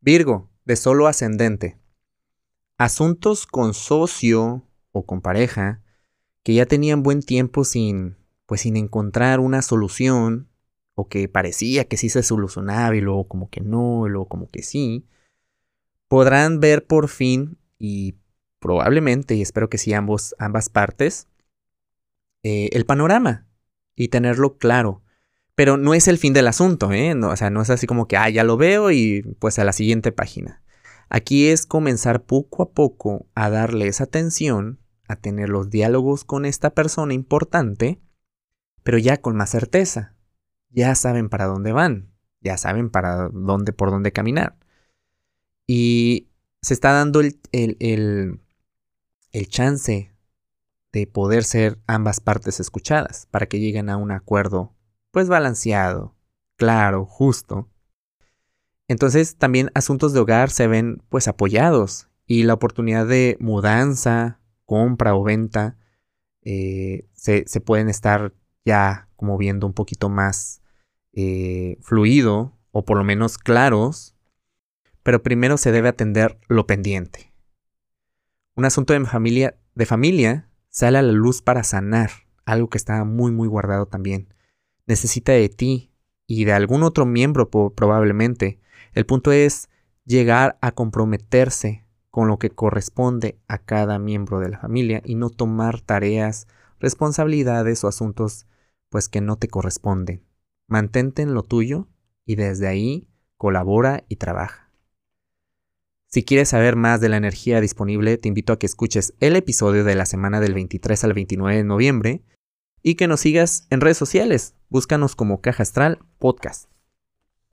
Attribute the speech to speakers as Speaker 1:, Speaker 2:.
Speaker 1: Virgo, de solo ascendente. Asuntos con socio o con pareja que ya tenían buen tiempo sin, pues sin encontrar una solución o que parecía que sí se solucionaba y luego como que no, y luego como que sí, podrán ver por fin y probablemente, y espero que sí ambos, ambas partes, eh, el panorama y tenerlo claro. Pero no es el fin del asunto, ¿eh? No, o sea, no es así como que, ah, ya lo veo y pues a la siguiente página. Aquí es comenzar poco a poco a darle esa atención, a tener los diálogos con esta persona importante, pero ya con más certeza. Ya saben para dónde van, ya saben para dónde, por dónde caminar. Y se está dando el, el, el chance de poder ser ambas partes escuchadas para que lleguen a un acuerdo pues balanceado, claro, justo. Entonces también asuntos de hogar se ven pues apoyados y la oportunidad de mudanza, compra o venta eh, se, pueden estar ya como viendo un poquito más eh, fluido o por lo menos claros, pero primero se debe atender lo pendiente. Un asunto de familia, de familia sale a la luz para sanar, algo que estaba muy muy guardado también. Necesita de ti y de algún otro miembro probablemente. El punto es llegar a comprometerse con lo que corresponde a cada miembro de la familia y no tomar tareas, responsabilidades o asuntos pues que no te corresponden. Mantente en lo tuyo y desde ahí colabora y trabaja. Si quieres saber más de la energía disponible, te invito a que escuches el episodio de la semana del 23 al 29 de noviembre y que nos sigas en redes sociales. Búscanos como Caja Astral Podcast.